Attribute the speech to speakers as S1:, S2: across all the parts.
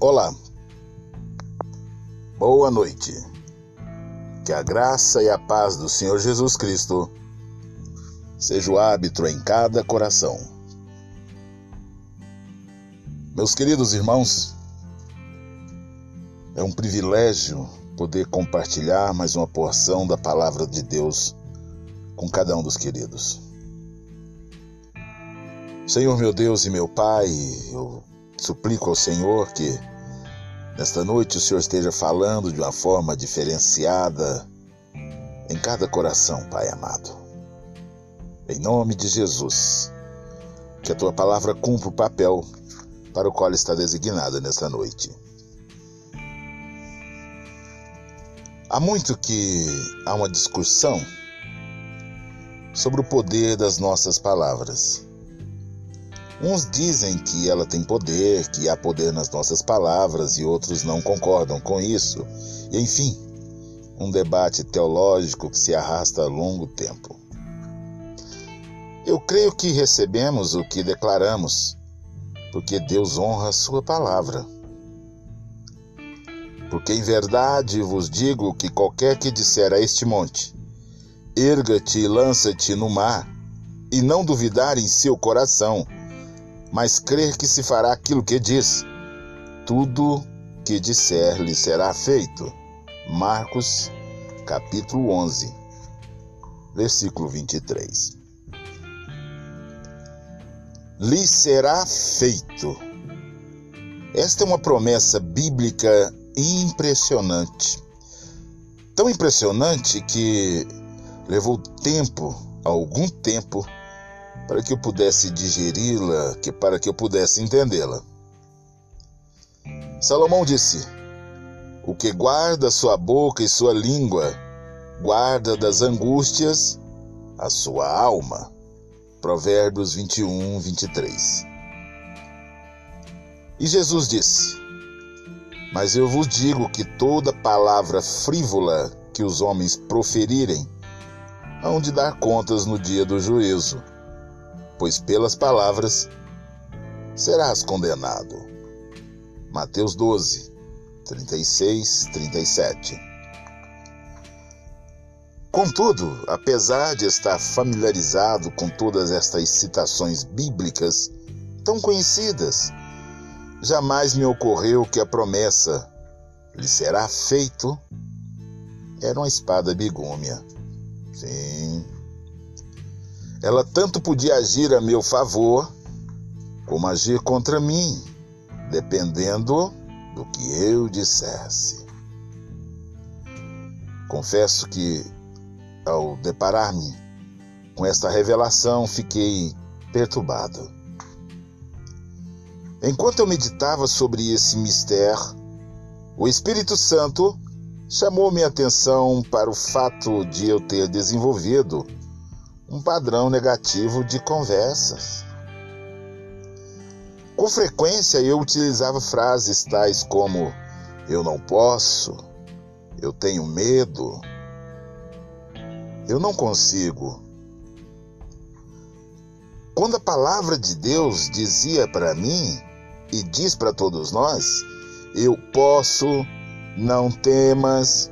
S1: Olá, boa noite. Que a graça e a paz do Senhor Jesus Cristo seja o hábito em cada coração. Meus queridos irmãos, é um privilégio poder compartilhar mais uma porção da palavra de Deus com cada um dos queridos. Senhor meu Deus e meu Pai, eu suplico ao Senhor que nesta noite o Senhor esteja falando de uma forma diferenciada em cada coração, Pai amado. Em nome de Jesus, que a tua palavra cumpra o papel para o qual está designada nesta noite. Há muito que há uma discussão sobre o poder das nossas palavras. Uns dizem que ela tem poder, que há poder nas nossas palavras, e outros não concordam com isso. E enfim, um debate teológico que se arrasta a longo tempo. Eu creio que recebemos o que declaramos, porque Deus honra Sua palavra. Porque em verdade vos digo que qualquer que disser a este monte: Erga-te e lança-te no mar, e não duvidar em seu coração, mas crer que se fará aquilo que diz. Tudo que disser lhe será feito. Marcos, capítulo 11, versículo 23. Lhe será feito. Esta é uma promessa bíblica impressionante. Tão impressionante que levou tempo, algum tempo, para que eu pudesse digeri-la, que para que eu pudesse entendê-la. Salomão disse: O que guarda sua boca e sua língua, guarda das angústias a sua alma. Provérbios 21, 23. E Jesus disse: Mas eu vos digo que toda palavra frívola que os homens proferirem, hão de dar contas no dia do juízo pois pelas palavras serás condenado. Mateus 12, 36, 37. Contudo, apesar de estar familiarizado com todas estas citações bíblicas tão conhecidas, jamais me ocorreu que a promessa lhe será feito era uma espada bigômia. Sim, ela tanto podia agir a meu favor, como agir contra mim, dependendo do que eu dissesse. Confesso que, ao deparar-me com esta revelação, fiquei perturbado. Enquanto eu meditava sobre esse mistério, o Espírito Santo chamou minha atenção para o fato de eu ter desenvolvido um padrão negativo de conversas. Com frequência eu utilizava frases tais como eu não posso, eu tenho medo, eu não consigo. Quando a palavra de Deus dizia para mim e diz para todos nós, eu posso, não temas,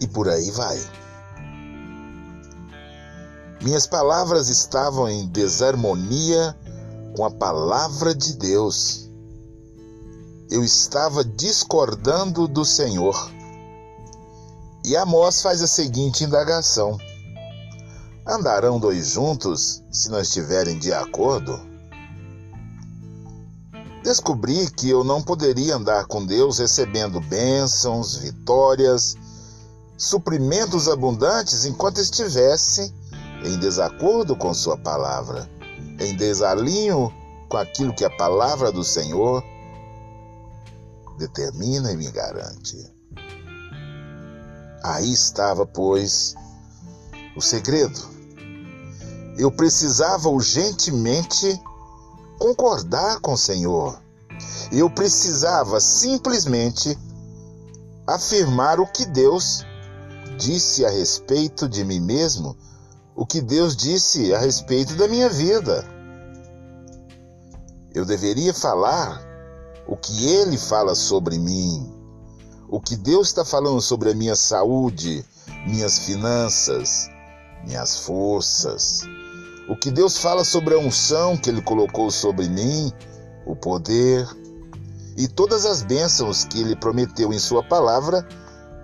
S1: e por aí vai. Minhas palavras estavam em desarmonia com a palavra de Deus. Eu estava discordando do Senhor. E Amós faz a seguinte indagação: Andarão dois juntos se não estiverem de acordo? Descobri que eu não poderia andar com Deus recebendo bênçãos, vitórias, suprimentos abundantes enquanto estivesse em desacordo com Sua palavra, em desalinho com aquilo que a palavra do Senhor determina e me garante. Aí estava, pois, o segredo. Eu precisava urgentemente concordar com o Senhor. Eu precisava simplesmente afirmar o que Deus disse a respeito de mim mesmo o que Deus disse a respeito da minha vida. Eu deveria falar o que Ele fala sobre mim, o que Deus está falando sobre a minha saúde, minhas finanças, minhas forças, o que Deus fala sobre a unção que Ele colocou sobre mim, o poder e todas as bênçãos que Ele prometeu em Sua palavra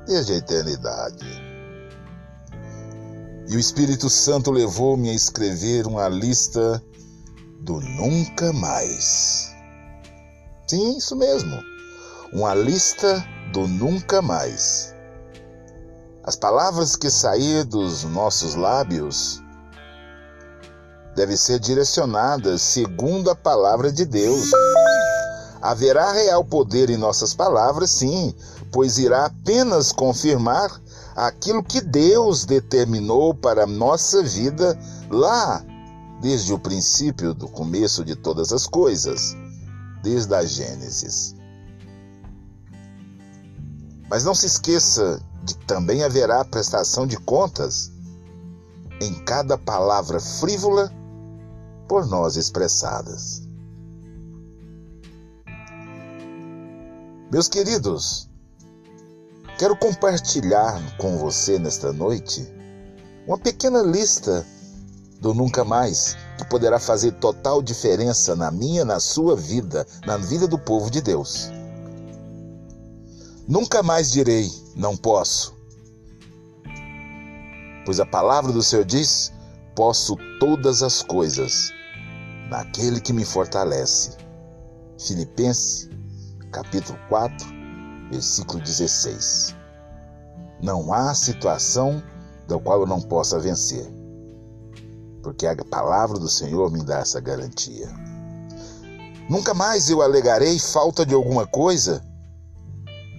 S1: desde a eternidade. E o Espírito Santo levou-me a escrever uma lista do nunca mais. Sim, isso mesmo. Uma lista do nunca mais. As palavras que sair dos nossos lábios devem ser direcionadas segundo a palavra de Deus. Haverá real poder em nossas palavras, sim, pois irá apenas confirmar aquilo que Deus determinou para a nossa vida lá, desde o princípio do começo de todas as coisas, desde a Gênesis. Mas não se esqueça de que também haverá prestação de contas em cada palavra frívola por nós expressadas. Meus queridos, Quero compartilhar com você nesta noite uma pequena lista do nunca mais que poderá fazer total diferença na minha, na sua vida, na vida do povo de Deus. Nunca mais direi não posso, pois a palavra do Senhor diz: posso todas as coisas naquele que me fortalece. Filipenses, capítulo 4, versículo 16. Não há situação da qual eu não possa vencer, porque a palavra do Senhor me dá essa garantia. Nunca mais eu alegarei falta de alguma coisa,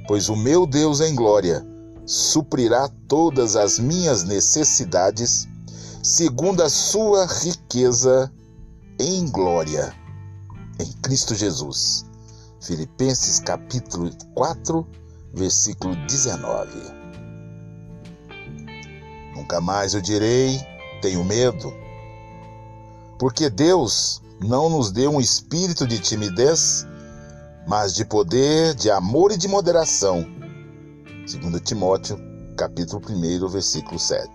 S1: pois o meu Deus em glória suprirá todas as minhas necessidades, segundo a sua riqueza em glória, em Cristo Jesus. Filipenses capítulo 4, versículo 19. Nunca mais eu direi, tenho medo, porque Deus não nos deu um espírito de timidez, mas de poder, de amor e de moderação. 2 Timóteo, capítulo 1, versículo 7.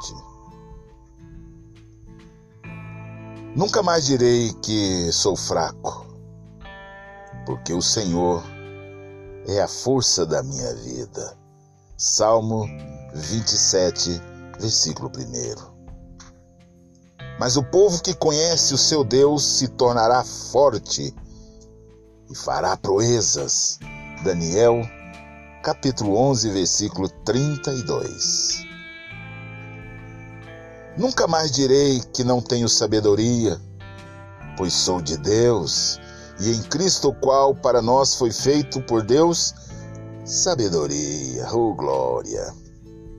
S1: Nunca mais direi que sou fraco, porque o Senhor é a força da minha vida. Salmo 27, versículo 1. Mas o povo que conhece o seu Deus se tornará forte e fará proezas. Daniel, capítulo 11, versículo 32. Nunca mais direi que não tenho sabedoria, pois sou de Deus e em Cristo, o qual para nós foi feito por Deus sabedoria, oh glória.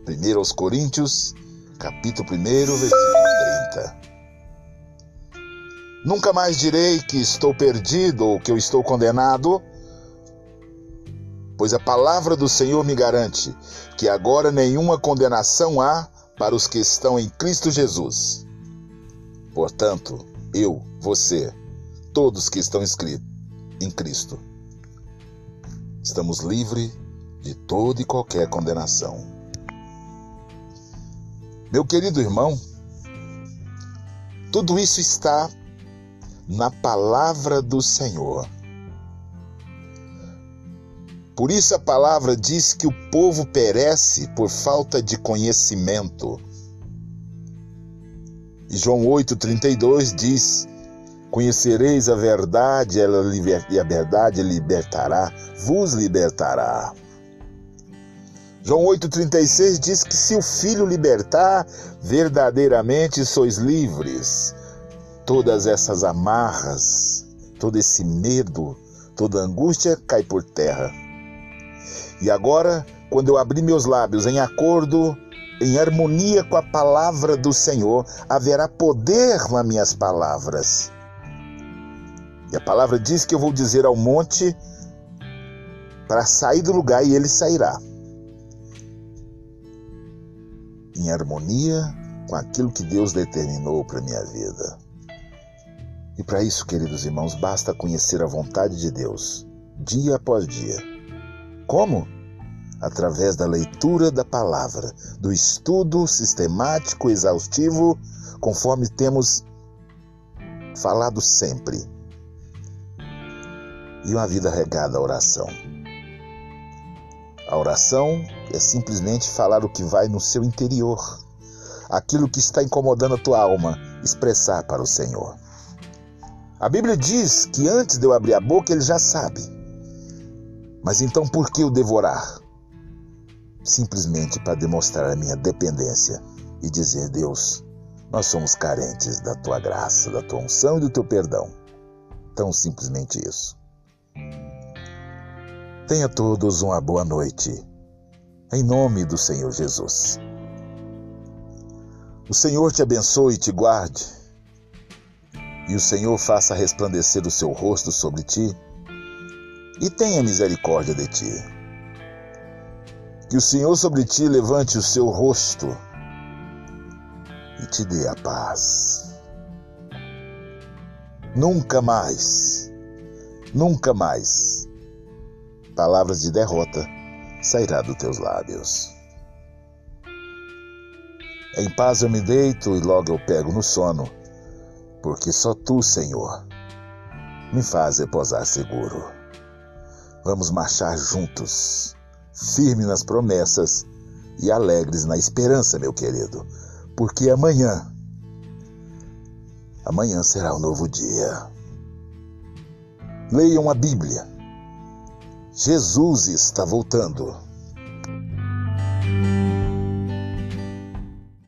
S1: 1 aos Coríntios, capítulo 1, versículo 30. Nunca mais direi que estou perdido ou que eu estou condenado, pois a palavra do Senhor me garante que agora nenhuma condenação há para os que estão em Cristo Jesus. Portanto, eu, você, todos que estão inscritos em Cristo. Estamos livres de toda e qualquer condenação. Meu querido irmão, tudo isso está na palavra do Senhor. Por isso a palavra diz que o povo perece por falta de conhecimento. E João 8,32 diz Conhecereis a verdade, ela e a verdade libertará, vos libertará. João 8,36 diz que se o Filho libertar, verdadeiramente sois livres. Todas essas amarras, todo esse medo, toda angústia cai por terra. E agora, quando eu abrir meus lábios em acordo, em harmonia com a palavra do Senhor, haverá poder nas minhas palavras. E a palavra diz que eu vou dizer ao monte para sair do lugar e ele sairá. Em harmonia com aquilo que Deus determinou para minha vida. E para isso, queridos irmãos, basta conhecer a vontade de Deus dia após dia. Como? Através da leitura da palavra, do estudo sistemático, exaustivo, conforme temos falado sempre. E uma vida regada à oração. A oração é simplesmente falar o que vai no seu interior, aquilo que está incomodando a tua alma, expressar para o Senhor. A Bíblia diz que antes de eu abrir a boca, ele já sabe. Mas então por que o devorar? Simplesmente para demonstrar a minha dependência e dizer: Deus, nós somos carentes da tua graça, da tua unção e do teu perdão. Tão simplesmente isso. Tenha todos uma boa noite. Em nome do Senhor Jesus. O Senhor te abençoe e te guarde, e o Senhor faça resplandecer o seu rosto sobre ti e tenha misericórdia de ti. Que o Senhor sobre ti levante o seu rosto e te dê a paz. Nunca mais, nunca mais, palavras de derrota sairá dos teus lábios. Em paz eu me deito e logo eu pego no sono, porque só tu, Senhor, me faz repousar seguro. Vamos marchar juntos, firmes nas promessas e alegres na esperança, meu querido, porque amanhã, amanhã será um novo dia. Leiam a Bíblia. Jesus está voltando.